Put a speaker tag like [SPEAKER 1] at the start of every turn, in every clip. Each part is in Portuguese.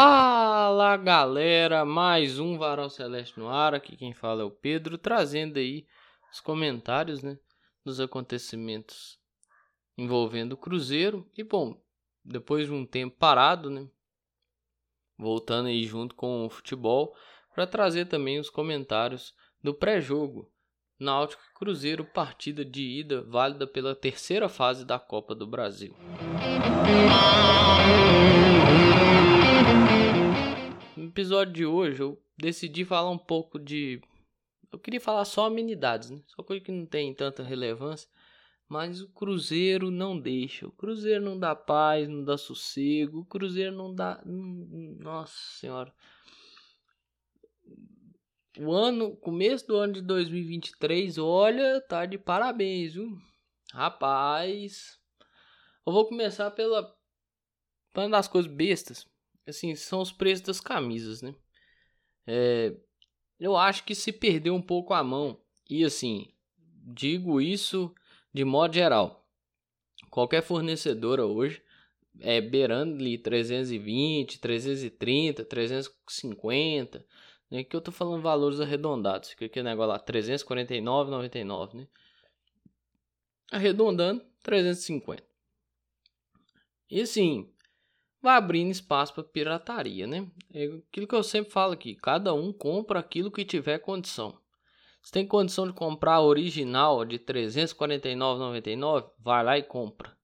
[SPEAKER 1] Fala galera, mais um Varal Celeste no ar. Aqui quem fala é o Pedro, trazendo aí os comentários né, dos acontecimentos envolvendo o Cruzeiro. E bom, depois de um tempo parado, né, voltando aí junto com o futebol, para trazer também os comentários do pré-jogo. Náutico Cruzeiro, partida de ida válida pela terceira fase da Copa do Brasil. Episódio de hoje eu decidi falar um pouco de. Eu queria falar só amenidades, né? Só coisa que não tem tanta relevância. Mas o Cruzeiro não deixa. O Cruzeiro não dá paz, não dá sossego. O Cruzeiro não dá. Nossa Senhora. O ano, começo do ano de 2023, olha, tá de parabéns, viu? Rapaz. Eu vou começar pela. Uma das coisas bestas assim, são os preços das camisas, né? É, eu acho que se perdeu um pouco a mão. E assim, digo isso de modo geral. Qualquer fornecedora hoje é beirando ali 320, 330, 350, né? Que eu tô falando valores arredondados. Fica aquele negócio lá, 349,99, né? Arredondando, 350. E assim, vai abrindo espaço para pirataria, né? É aquilo que eu sempre falo aqui, cada um compra aquilo que tiver condição. Se tem condição de comprar a original de 349,99, vai lá e compra.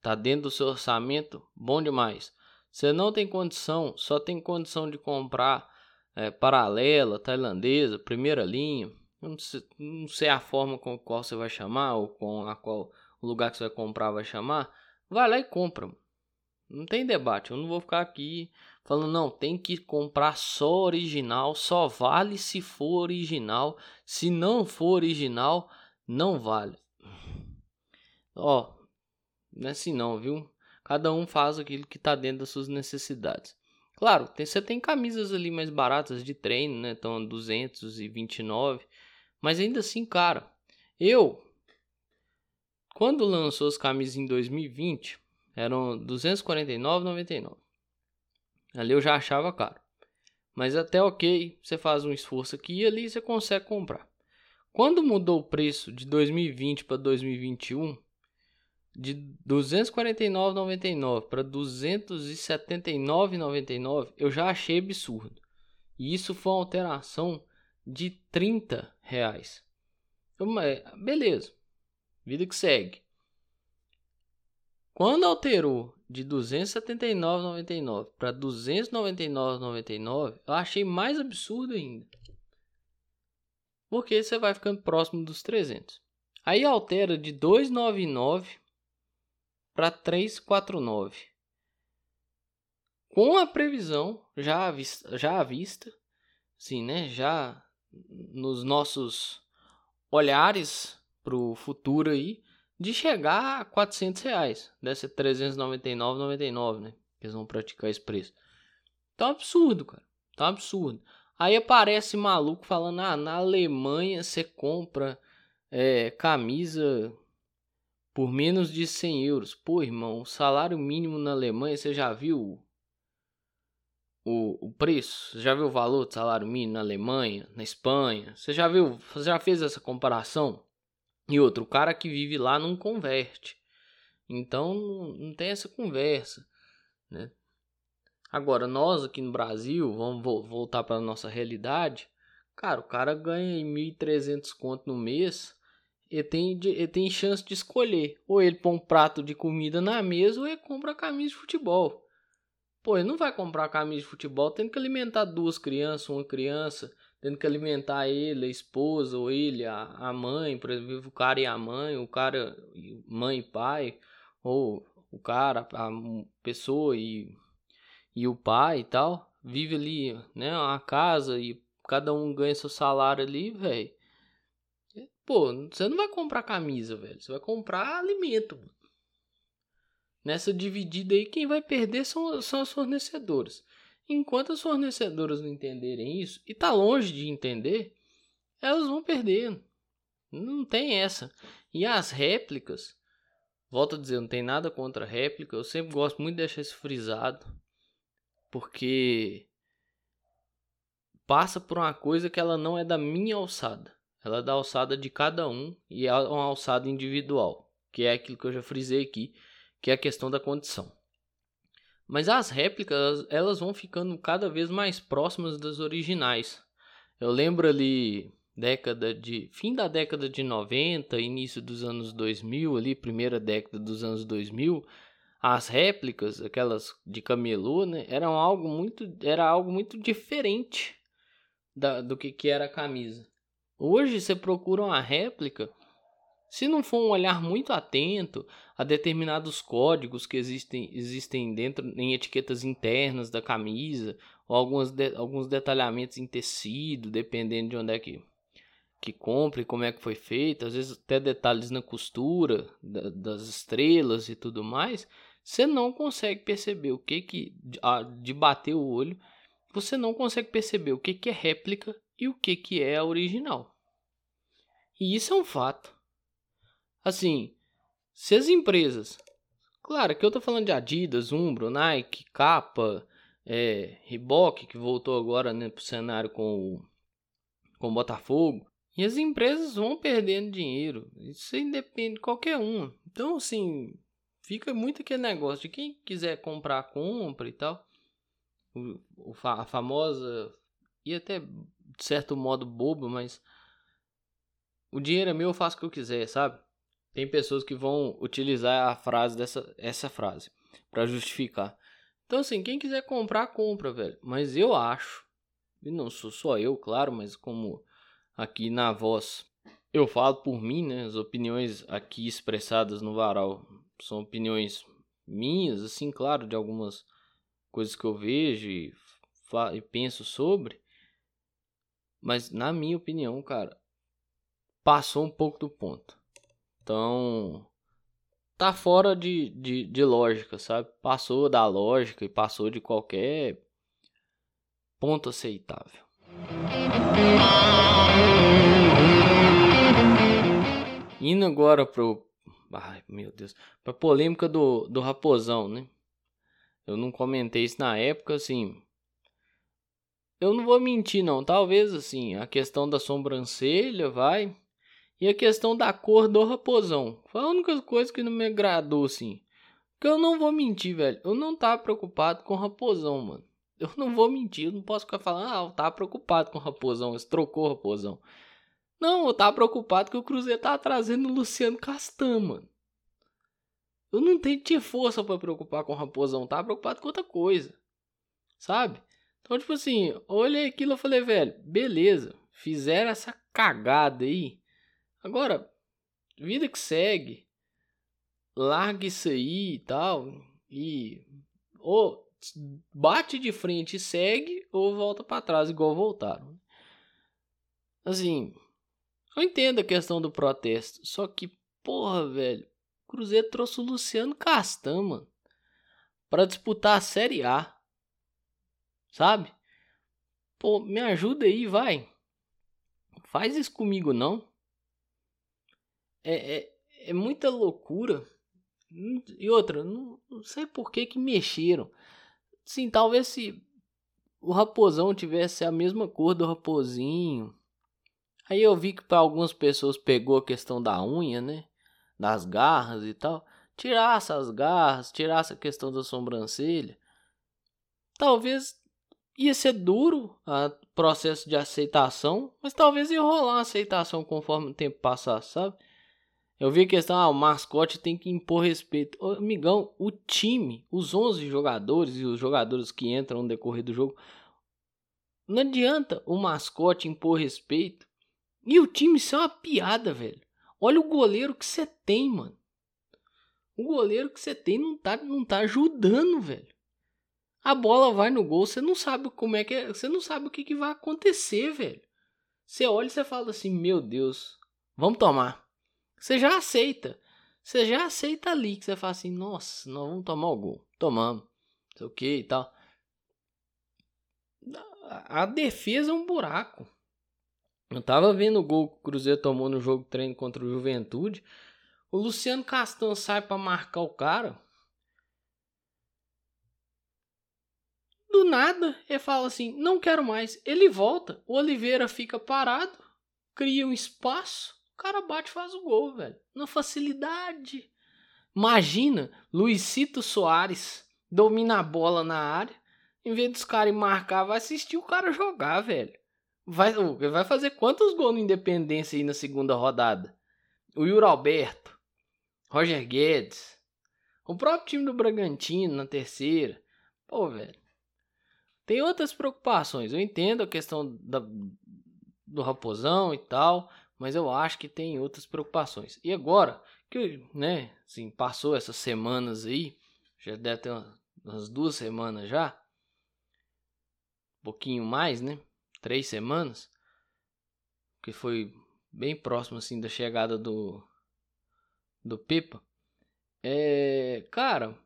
[SPEAKER 1] Tá dentro do seu orçamento, bom demais. Você não tem condição, só tem condição de comprar é, paralela, tailandesa, primeira linha. Não sei, não sei a forma com a qual você vai chamar ou com a qual o lugar que você vai comprar vai chamar. Vai lá e compra. Não tem debate. Eu não vou ficar aqui falando, não, tem que comprar só original, só vale se for original. Se não for original, não vale. Ó, não é assim não, viu? Cada um faz aquilo que está dentro das suas necessidades. Claro, tem, você tem camisas ali mais baratas de treino, né? Estão 229. Mas ainda assim, cara, eu quando lançou as camisas em 2020, eram 249,99. Ali eu já achava caro. Mas até ok, você faz um esforço aqui e ali você consegue comprar. Quando mudou o preço de 2020 para 2021, de 249,99 para 279,99, eu já achei absurdo. E isso foi uma alteração de 30 reais. beleza, vida que segue. Quando alterou de 279,99 para 299,99, eu achei mais absurdo ainda. Porque você vai ficando próximo dos 300. Aí altera de 299 para 349. Com a previsão já à vista, já à vista, sim, né? Já nos nossos olhares para o futuro aí, de chegar a 400 reais. Ser 399,99, né? Eles vão praticar esse preço. Tá um absurdo, cara. Tá um absurdo. Aí aparece maluco falando: ah, na Alemanha você compra é, camisa por menos de 100 euros. Pô, irmão, o salário mínimo na Alemanha, você já viu o, o preço? Você já viu o valor do salário mínimo na Alemanha, na Espanha? Você já viu, você já fez essa comparação? E outro, o cara que vive lá não converte. Então não tem essa conversa, né? Agora, nós aqui no Brasil, vamos voltar para a nossa realidade. Cara, o cara ganha 1.300 conto no mês, ele tem, ele tem chance de escolher. Ou ele põe um prato de comida na mesa, ou ele compra camisa de futebol. Pô, ele não vai comprar camisa de futebol tendo que alimentar duas crianças, uma criança, tendo que alimentar ele, a esposa, ou ele, a, a mãe, por exemplo, o cara e a mãe, o cara, mãe e pai, ou o cara, a pessoa e, e o pai e tal, vive ali, né, uma casa e cada um ganha seu salário ali, velho. Pô, você não vai comprar camisa, velho, você vai comprar alimento. Nessa dividida aí, quem vai perder são, são as fornecedoras. Enquanto as fornecedoras não entenderem isso, e tá longe de entender, elas vão perder. Não tem essa. E as réplicas, volto a dizer, não tem nada contra réplica, eu sempre gosto muito de deixar isso frisado. Porque passa por uma coisa que ela não é da minha alçada. Ela é da alçada de cada um e é uma alçada individual, que é aquilo que eu já frisei aqui, que é a questão da condição. Mas as réplicas, elas vão ficando cada vez mais próximas das originais. Eu lembro ali década de fim da década de 90, início dos anos 2000, ali primeira década dos anos 2000, as réplicas, aquelas de camelô, né, eram algo muito era algo muito diferente da, do que, que era a camisa. Hoje você procura uma réplica, se não for um olhar muito atento a determinados códigos que existem, existem dentro em etiquetas internas da camisa, ou alguns, de, alguns detalhamentos em tecido, dependendo de onde é que, que compra e como é que foi feito, às vezes até detalhes na costura da, das estrelas e tudo mais, você não consegue perceber o que que de bater o olho você não consegue perceber o que, que é réplica e o que, que é original. E isso é um fato. Assim, se as empresas. Claro que eu tô falando de Adidas, Umbro, Nike, Capa, é, Reebok, que voltou agora né, pro cenário com o, com Botafogo. E as empresas vão perdendo dinheiro. Isso independe de qualquer um. Então, assim, fica muito aquele negócio de quem quiser comprar, compra e tal o, a famosa e até de certo modo boba, mas o dinheiro é meu, eu faço o que eu quiser, sabe? Tem pessoas que vão utilizar a frase dessa essa frase para justificar. Então assim, quem quiser comprar, compra, velho. Mas eu acho, e não sou só eu, claro, mas como aqui na voz eu falo por mim, né? As opiniões aqui expressadas no varal são opiniões minhas, assim, claro, de algumas coisas que eu vejo e, e penso sobre. Mas na minha opinião, cara, passou um pouco do ponto. Então, tá fora de, de, de lógica, sabe? Passou da lógica e passou de qualquer ponto aceitável. Indo agora pro. Ai, meu Deus. Pra polêmica do, do Raposão, né? Eu não comentei isso na época, assim. Eu não vou mentir, não. Talvez, assim, a questão da sobrancelha, vai. E a questão da cor do raposão. Foi a única coisa que não me agradou, assim. Porque eu não vou mentir, velho. Eu não tava preocupado com raposão, mano. Eu não vou mentir. Eu não posso ficar falando, ah, eu tava preocupado com raposão. Eles trocou raposão. Não, eu tava preocupado que o Cruzeiro tava trazendo o Luciano Castan, mano. Eu não tenho tinha força para preocupar com o raposão, tava preocupado com outra coisa. Sabe? Então, tipo assim, olhei aquilo e falei, velho, beleza, fizeram essa cagada aí. Agora, vida que segue. Larga isso aí e tal. E ou bate de frente e segue ou volta para trás igual voltaram. Assim, eu entendo a questão do protesto, só que porra, velho, Cruzeiro trouxe o Luciano Castan, mano, para disputar a Série A. Sabe? Pô, me ajuda aí, vai. Faz isso comigo, não. É, é, é muita loucura. E outra, não, não sei por que que mexeram. Sim, talvez se o raposão tivesse a mesma cor do raposinho. Aí eu vi que para algumas pessoas pegou a questão da unha, né? das garras e tal, tirasse as garras, tirasse a questão da sobrancelha, talvez ia ser duro o processo de aceitação, mas talvez ia rolar uma aceitação conforme o tempo passasse, sabe? Eu vi a questão, ah, o mascote tem que impor respeito. Ô, amigão, o time, os 11 jogadores e os jogadores que entram no decorrer do jogo, não adianta o mascote impor respeito e o time ser uma piada, velho. Olha o goleiro que você tem, mano. O goleiro que você tem não tá, não tá ajudando, velho. A bola vai no gol, você não sabe como é que é, você não sabe o que, que vai acontecer, velho. Você olha e você fala assim: "Meu Deus, vamos tomar". Você já aceita. Você já aceita ali que você fala assim: "Nossa, nós vamos tomar o gol". Tomamos. Sei o que e tal. A defesa é um buraco. Eu tava vendo o gol que o Cruzeiro tomou no jogo treino contra o Juventude. O Luciano Castan sai para marcar o cara. Do nada, ele fala assim: não quero mais. Ele volta, o Oliveira fica parado, cria um espaço, cara bate e faz o gol, velho. Na facilidade. Imagina, Luizito Soares domina a bola na área, em vez dos caras marcar, vai assistir o cara jogar, velho. Vai, vai fazer quantos gols no Independência aí na segunda rodada? O Yuri Alberto, Roger Guedes, o próprio time do Bragantino na terceira. Pô, velho. Tem outras preocupações. Eu entendo a questão da, do Raposão e tal, mas eu acho que tem outras preocupações. E agora, que, né, assim, passou essas semanas aí, já deve ter umas duas semanas já, um pouquinho mais, né, três semanas, que foi bem próximo, assim, da chegada do, do Pepa. É, cara,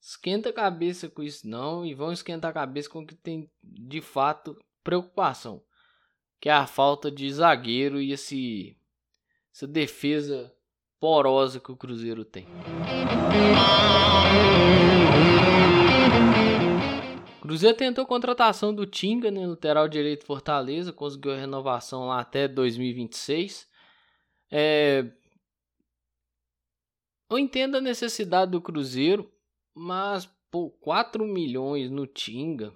[SPEAKER 1] esquenta a cabeça com isso não e vão esquentar a cabeça com o que tem de fato preocupação, que é a falta de zagueiro e esse essa defesa porosa que o Cruzeiro tem. O Cruzeiro tentou a contratação do Tinga, né, lateral direito Fortaleza, conseguiu a renovação lá até 2026. É... Eu entendo a necessidade do Cruzeiro, mas, pô, 4 milhões no Tinga.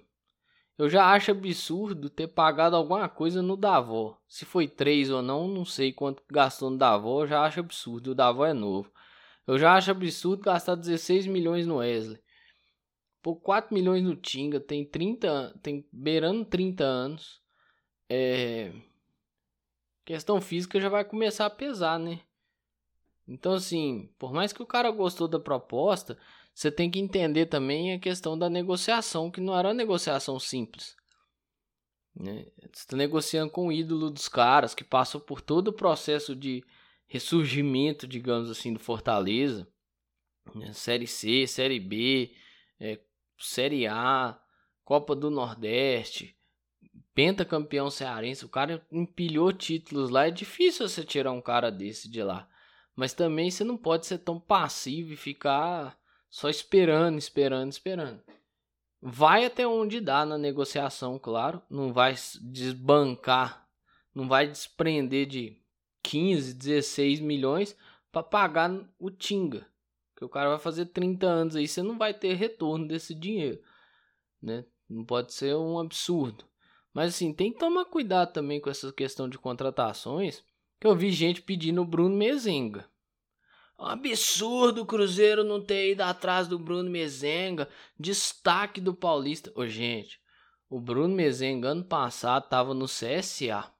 [SPEAKER 1] Eu já acho absurdo ter pagado alguma coisa no Davó. Se foi 3 ou não, não sei quanto gastou no Davó, eu já acho absurdo. O Davó é novo. Eu já acho absurdo gastar 16 milhões no Wesley. Pô, 4 milhões no Tinga, tem 30, tem beirando 30 anos. É questão física já vai começar a pesar, né? Então assim, por mais que o cara gostou da proposta, você tem que entender também a questão da negociação, que não era uma negociação simples. Né? Você está negociando com o ídolo dos caras, que passou por todo o processo de ressurgimento, digamos assim, do Fortaleza. Né? Série C, Série B, é, Série A, Copa do Nordeste, pentacampeão cearense. O cara empilhou títulos lá. É difícil você tirar um cara desse de lá. Mas também você não pode ser tão passivo e ficar só esperando, esperando, esperando. Vai até onde dá na negociação, claro. Não vai desbancar, não vai desprender de 15, 16 milhões para pagar o Tinga. Que o cara vai fazer 30 anos aí, você não vai ter retorno desse dinheiro, né? Não pode ser um absurdo. Mas assim, tem que tomar cuidado também com essa questão de contratações, que eu vi gente pedindo o Bruno Mezenga. Um absurdo o Cruzeiro não ter ido atrás do Bruno Mezenga, destaque do Paulista. Ô, gente, o Bruno Mezenga ano passado estava no CSA,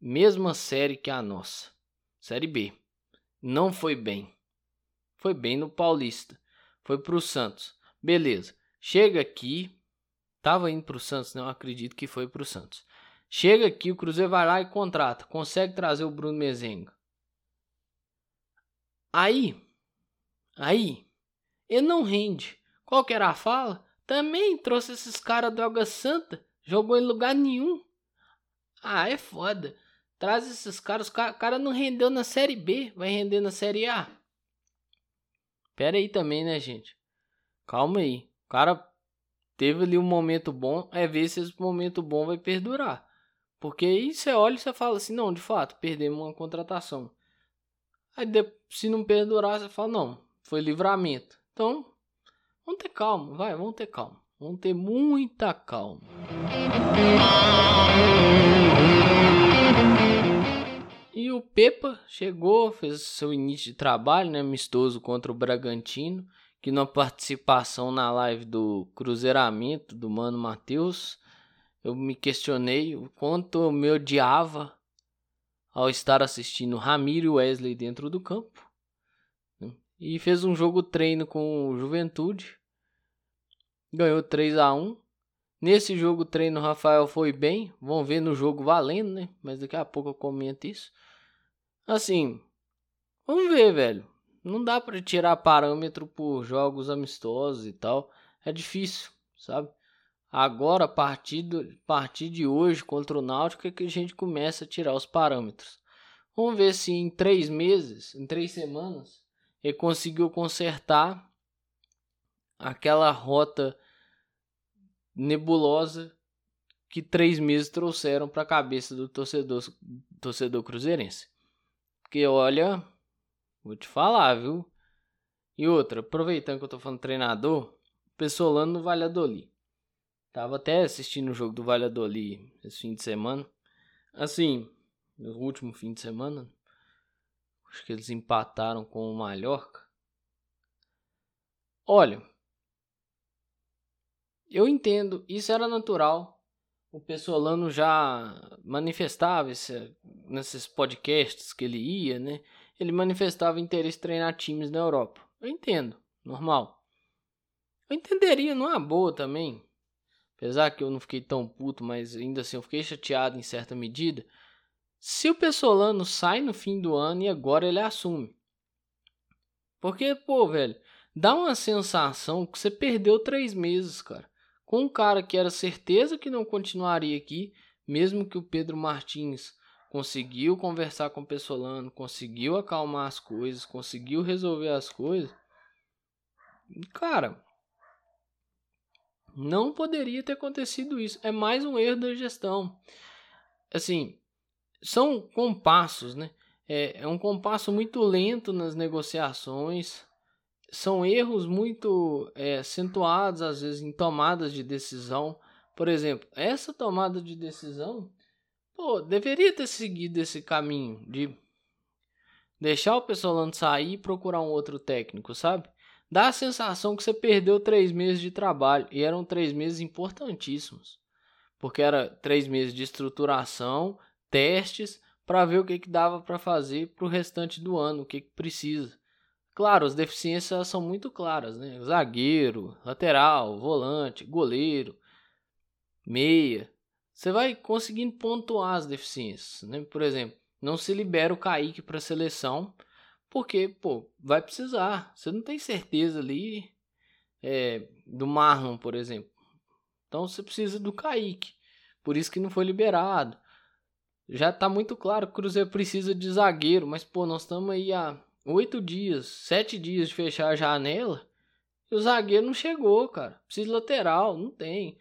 [SPEAKER 1] mesma série que a nossa, Série B. Não foi bem. Foi bem no Paulista. Foi pro Santos. Beleza. Chega aqui. Tava indo pro Santos, não acredito que foi pro Santos. Chega aqui, o Cruzeiro vai lá e contrata. Consegue trazer o Bruno Mezenga. Aí, aí, ele não rende. Qual que era a fala? Também trouxe esses caras droga santa, jogou em lugar nenhum. Ah, é foda. Traz esses caras, o cara, cara não rendeu na série B, vai render na série A. Pera aí também, né, gente? Calma aí. O cara teve ali um momento bom, é ver se esse momento bom vai perdurar. Porque aí você olha e você fala assim, não, de fato, perdemos uma contratação. Aí se não perdurar, você fala, não, foi livramento. Então, vamos ter calma, vai, vamos ter calma. Vamos ter muita calma. E o Pepa chegou, fez seu início de trabalho, né, amistoso contra o Bragantino, que na participação na live do Cruzeiramento do Mano Matheus, eu me questionei o quanto eu me odiava ao estar assistindo Ramiro e Wesley dentro do campo. Né? E fez um jogo treino com o Juventude. Ganhou 3 a 1 Nesse jogo treino o Rafael foi bem. Vamos ver no jogo valendo, né? Mas daqui a pouco eu comento isso. Assim, vamos ver, velho. Não dá para tirar parâmetro por jogos amistosos e tal. É difícil, sabe? Agora, a partir, do, a partir de hoje, contra o Náutico, é que a gente começa a tirar os parâmetros. Vamos ver se em três meses, em três semanas, ele conseguiu consertar aquela rota nebulosa que três meses trouxeram para a cabeça do torcedor, torcedor cruzeirense. Porque olha, vou te falar, viu? E outra, aproveitando que eu tô falando treinador, Pessolano no Valladolid. Tava até assistindo o jogo do Valladolid esse fim de semana. Assim, no último fim de semana. Acho que eles empataram com o Mallorca. Olha, eu entendo, isso era natural. O Pessolano já manifestava esse, nesses podcasts que ele ia, né? Ele manifestava interesse em treinar times na Europa. Eu entendo, normal. Eu entenderia numa boa também. Apesar que eu não fiquei tão puto, mas ainda assim eu fiquei chateado em certa medida. Se o Pessolano sai no fim do ano e agora ele assume. Porque, pô, velho, dá uma sensação que você perdeu três meses, cara com um cara que era certeza que não continuaria aqui, mesmo que o Pedro Martins conseguiu conversar com o Pessolano, conseguiu acalmar as coisas, conseguiu resolver as coisas. Cara, não poderia ter acontecido isso. É mais um erro da gestão. Assim, são compassos, né? É, é um compasso muito lento nas negociações são erros muito é, acentuados, às vezes, em tomadas de decisão. Por exemplo, essa tomada de decisão, pô, deveria ter seguido esse caminho de deixar o pessoal sair e procurar um outro técnico, sabe? Dá a sensação que você perdeu três meses de trabalho e eram três meses importantíssimos, porque era três meses de estruturação, testes para ver o que, que dava para fazer para o restante do ano, o que, que precisa. Claro, as deficiências são muito claras, né? Zagueiro, lateral, volante, goleiro, meia. Você vai conseguindo pontuar as deficiências, né? Por exemplo, não se libera o Kaique para a seleção, porque, pô, vai precisar. Você não tem certeza ali é, do Marlon, por exemplo. Então você precisa do Kaique. Por isso que não foi liberado. Já está muito claro que o Cruzeiro precisa de zagueiro, mas, pô, nós estamos aí a oito dias, sete dias de fechar a janela e o zagueiro não chegou, cara. Precisa lateral, não tem.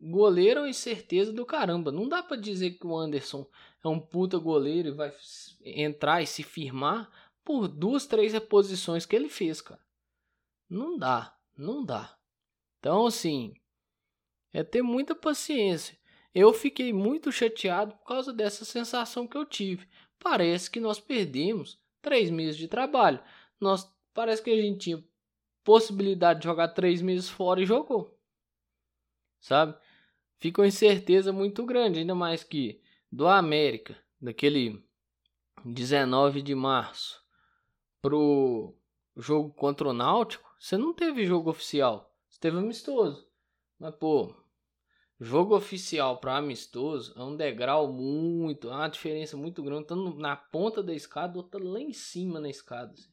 [SPEAKER 1] Goleiro é incerteza do caramba. Não dá para dizer que o Anderson é um puta goleiro e vai entrar e se firmar por duas, três reposições que ele fez, cara. Não dá, não dá. Então, assim, é ter muita paciência. Eu fiquei muito chateado por causa dessa sensação que eu tive. Parece que nós perdemos três meses de trabalho. Nós parece que a gente tinha possibilidade de jogar três meses fora e jogou. Sabe? Fica uma incerteza muito grande, ainda mais que do América, daquele 19 de março, pro jogo contra o Náutico, você não teve jogo oficial, você teve amistoso. Mas, pô, Jogo oficial para amistoso é um degrau muito, é uma diferença muito grande. Tanto na ponta da escada, outra lá em cima na escada. Assim.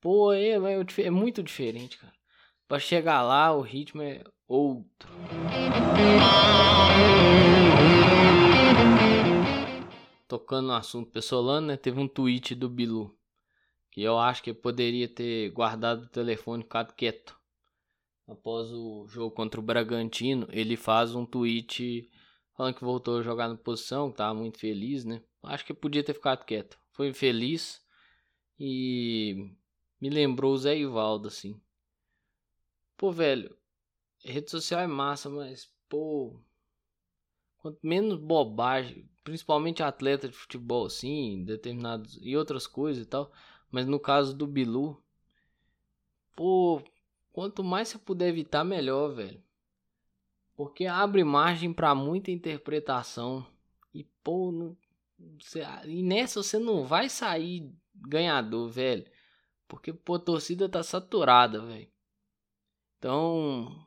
[SPEAKER 1] Pô, é, é, é muito diferente, cara. Pra chegar lá, o ritmo é outro. Tocando no assunto pessoalano, né? Teve um tweet do Bilu. Que eu acho que poderia ter guardado o telefone e ficado quieto após o jogo contra o Bragantino, ele faz um tweet falando que voltou a jogar na posição, que tava muito feliz, né? Acho que podia ter ficado quieto. Foi feliz e me lembrou o Zé Ivaldo, assim. Pô, velho, rede social é massa, mas, pô, quanto menos bobagem, principalmente atleta de futebol, assim, determinados e outras coisas e tal, mas no caso do Bilu, pô, Quanto mais você puder evitar, melhor, velho. Porque abre margem para muita interpretação. E, pô, não, você, e nessa você não vai sair ganhador, velho. Porque, pô, a torcida tá saturada, velho. Então,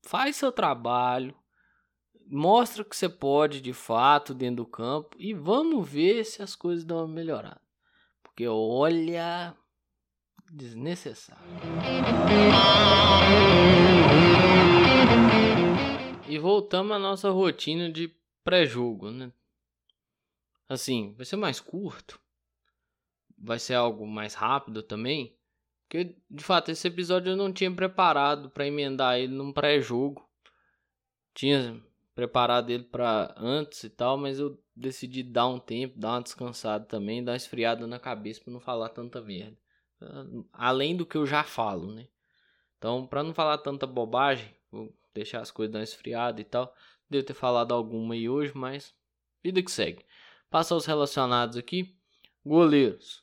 [SPEAKER 1] faz seu trabalho. Mostra que você pode de fato dentro do campo. E vamos ver se as coisas dão uma melhorada. Porque olha, desnecessário. E voltamos à nossa rotina de pré-jogo, né? Assim, vai ser mais curto. Vai ser algo mais rápido também. Porque, de fato, esse episódio eu não tinha preparado para emendar ele num pré-jogo. tinha preparado ele para antes e tal, mas eu decidi dar um tempo, dar uma descansada também, dar uma esfriada na cabeça para não falar tanta merda. Além do que eu já falo, né? Então, para não falar tanta bobagem, vou deixar as coisas dar uma esfriada e tal. Devo ter falado alguma aí hoje, mas vida que segue. Passa os relacionados aqui. Goleiros: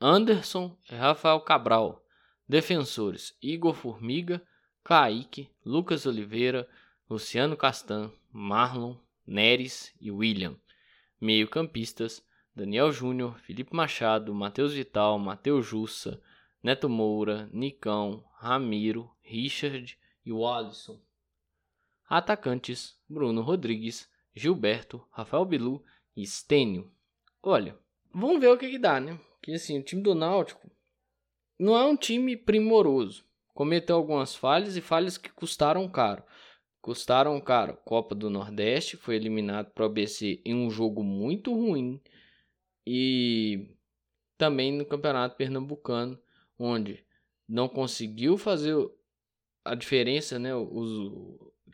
[SPEAKER 1] Anderson e Rafael Cabral. Defensores: Igor Formiga, Kaique, Lucas Oliveira, Luciano Castan, Marlon, Neres e William. Meio-campistas: Daniel Júnior, Felipe Machado, Matheus Vital, Matheus Jussa, Neto Moura, Nicão, Ramiro, Richard e o Alisson. Atacantes: Bruno Rodrigues, Gilberto, Rafael Bilu e Stênio. Olha, vamos ver o que, que dá, né? Que assim, o time do Náutico não é um time primoroso. Cometeu algumas falhas e falhas que custaram caro. Custaram caro. Copa do Nordeste foi eliminado para o ABC em um jogo muito ruim. E também no Campeonato Pernambucano, onde não conseguiu fazer a diferença, né? Os,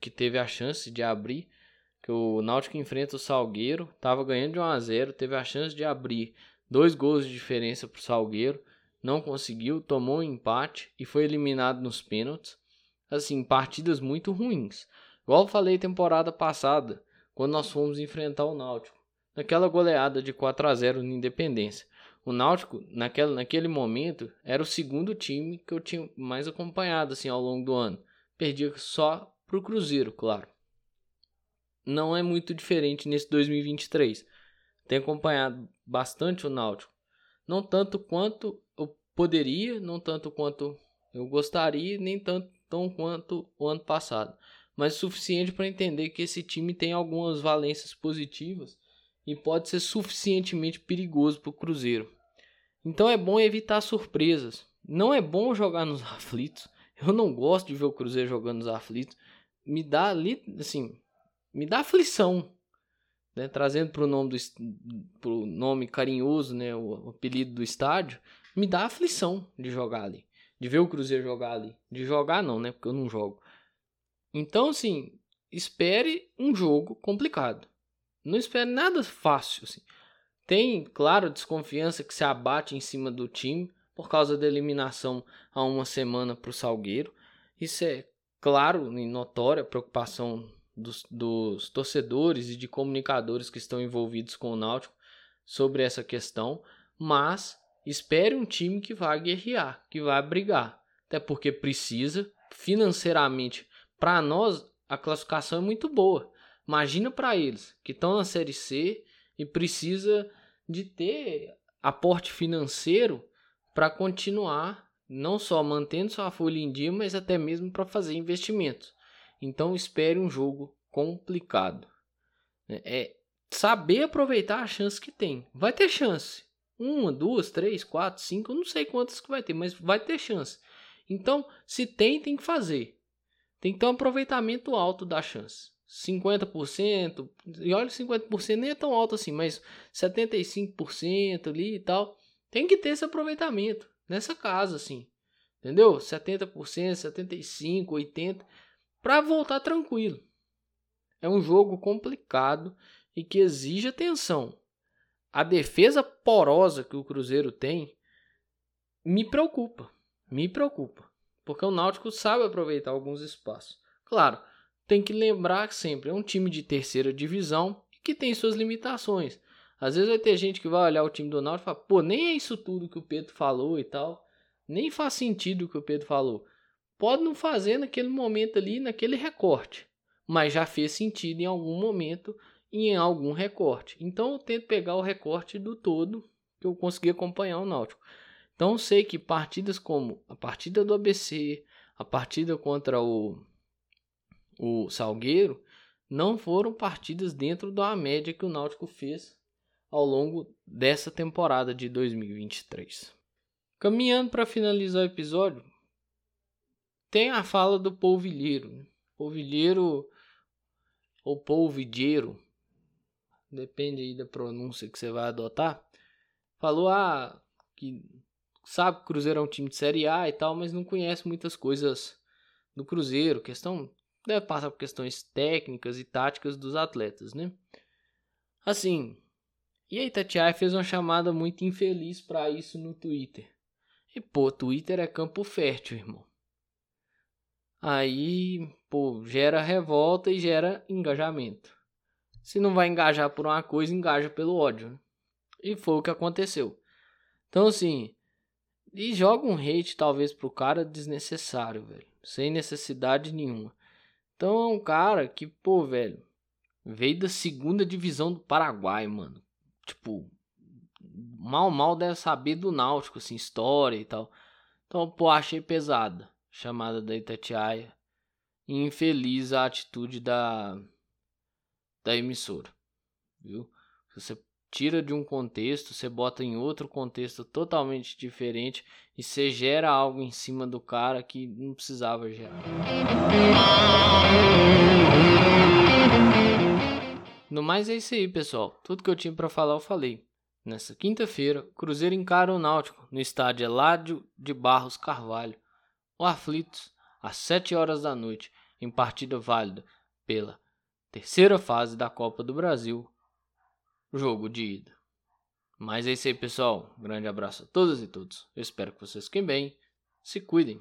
[SPEAKER 1] que teve a chance de abrir. Que o Náutico enfrenta o Salgueiro, estava ganhando de 1 a 0, teve a chance de abrir dois gols de diferença para o Salgueiro, não conseguiu, tomou um empate e foi eliminado nos pênaltis. Assim, partidas muito ruins. Igual eu falei temporada passada, quando nós fomos enfrentar o Náutico. Naquela goleada de 4 a 0 na Independência. O Náutico, naquele, naquele momento, era o segundo time que eu tinha mais acompanhado assim, ao longo do ano. Perdia só para o Cruzeiro, claro. Não é muito diferente nesse 2023. Tenho acompanhado bastante o Náutico. Não tanto quanto eu poderia, não tanto quanto eu gostaria, nem tanto tão quanto o ano passado. Mas suficiente para entender que esse time tem algumas valências positivas e pode ser suficientemente perigoso para o Cruzeiro. Então é bom evitar surpresas. Não é bom jogar nos aflitos. Eu não gosto de ver o Cruzeiro jogando nos aflitos. Me dá assim, me dá aflição né, trazendo para o nome, pro nome carinhoso, né, o apelido do estádio, me dá aflição de jogar ali, de ver o Cruzeiro jogar ali, de jogar não, né, porque eu não jogo. Então, assim, espere um jogo complicado. Não espere nada fácil, assim. Tem, claro, desconfiança que se abate em cima do time por causa da eliminação há uma semana para o Salgueiro. Isso é claro e notória preocupação dos, dos torcedores e de comunicadores que estão envolvidos com o Náutico sobre essa questão, mas espere um time que vai guerrear, que vai brigar, até porque precisa financeiramente. Para nós a classificação é muito boa. Imagina para eles que estão na série C e precisa de ter aporte financeiro para continuar não só mantendo sua folha em dia, mas até mesmo para fazer investimentos. Então espere um jogo complicado. É, é saber aproveitar a chance que tem. Vai ter chance. Uma, duas, três, quatro, cinco, eu não sei quantas que vai ter, mas vai ter chance. Então, se tem, tem que fazer. Tem que ter um aproveitamento alto da chance. 50%, e olha, 50% nem é tão alto assim, mas 75% ali e tal. Tem que ter esse aproveitamento nessa casa, assim. Entendeu? 70%, 75%, 80% para voltar tranquilo. É um jogo complicado e que exige atenção. A defesa porosa que o Cruzeiro tem me preocupa, me preocupa, porque o Náutico sabe aproveitar alguns espaços. Claro, tem que lembrar que sempre é um time de terceira divisão que tem suas limitações. Às vezes vai ter gente que vai olhar o time do Náutico e falar, pô, nem é isso tudo que o Pedro falou e tal. Nem faz sentido o que o Pedro falou. Pode não fazer naquele momento ali, naquele recorte, mas já fez sentido em algum momento em algum recorte. Então eu tento pegar o recorte do todo que eu consegui acompanhar o Náutico. Então sei que partidas como a partida do ABC, a partida contra o, o Salgueiro, não foram partidas dentro da média que o Náutico fez ao longo dessa temporada de 2023. Caminhando para finalizar o episódio, tem a fala do polvilheiro. Né? Polvilheiro ou polvilheiro, depende aí da pronúncia que você vai adotar. Falou ah, que sabe que o Cruzeiro é um time de Série A e tal, mas não conhece muitas coisas do Cruzeiro. Questão deve passar por questões técnicas e táticas dos atletas, né? Assim, e aí Tatiai fez uma chamada muito infeliz para isso no Twitter. E pô, Twitter é campo fértil, irmão. Aí, pô, gera revolta e gera engajamento. Se não vai engajar por uma coisa, engaja pelo ódio. Né? E foi o que aconteceu. Então, assim, e joga um hate talvez pro cara desnecessário, velho. Sem necessidade nenhuma. Então é um cara que, pô, velho, veio da segunda divisão do Paraguai, mano. Tipo, mal mal deve saber do Náutico, assim, história e tal. Então, pô, achei pesada chamada da Itatiaia. Infeliz a atitude da da emissora. Viu? Você tira de um contexto, você bota em outro contexto totalmente diferente e você gera algo em cima do cara que não precisava gerar. No mais é isso aí, pessoal. Tudo que eu tinha para falar eu falei. Nessa quinta-feira, Cruzeiro encara o Náutico no estádio Eládio de Barros Carvalho, o Aflitos, às 7 horas da noite, em partida válida pela terceira fase da Copa do Brasil jogo de ida. Mas é isso aí, pessoal. Um grande abraço a todas e todos. Eu espero que vocês fiquem bem. Se cuidem.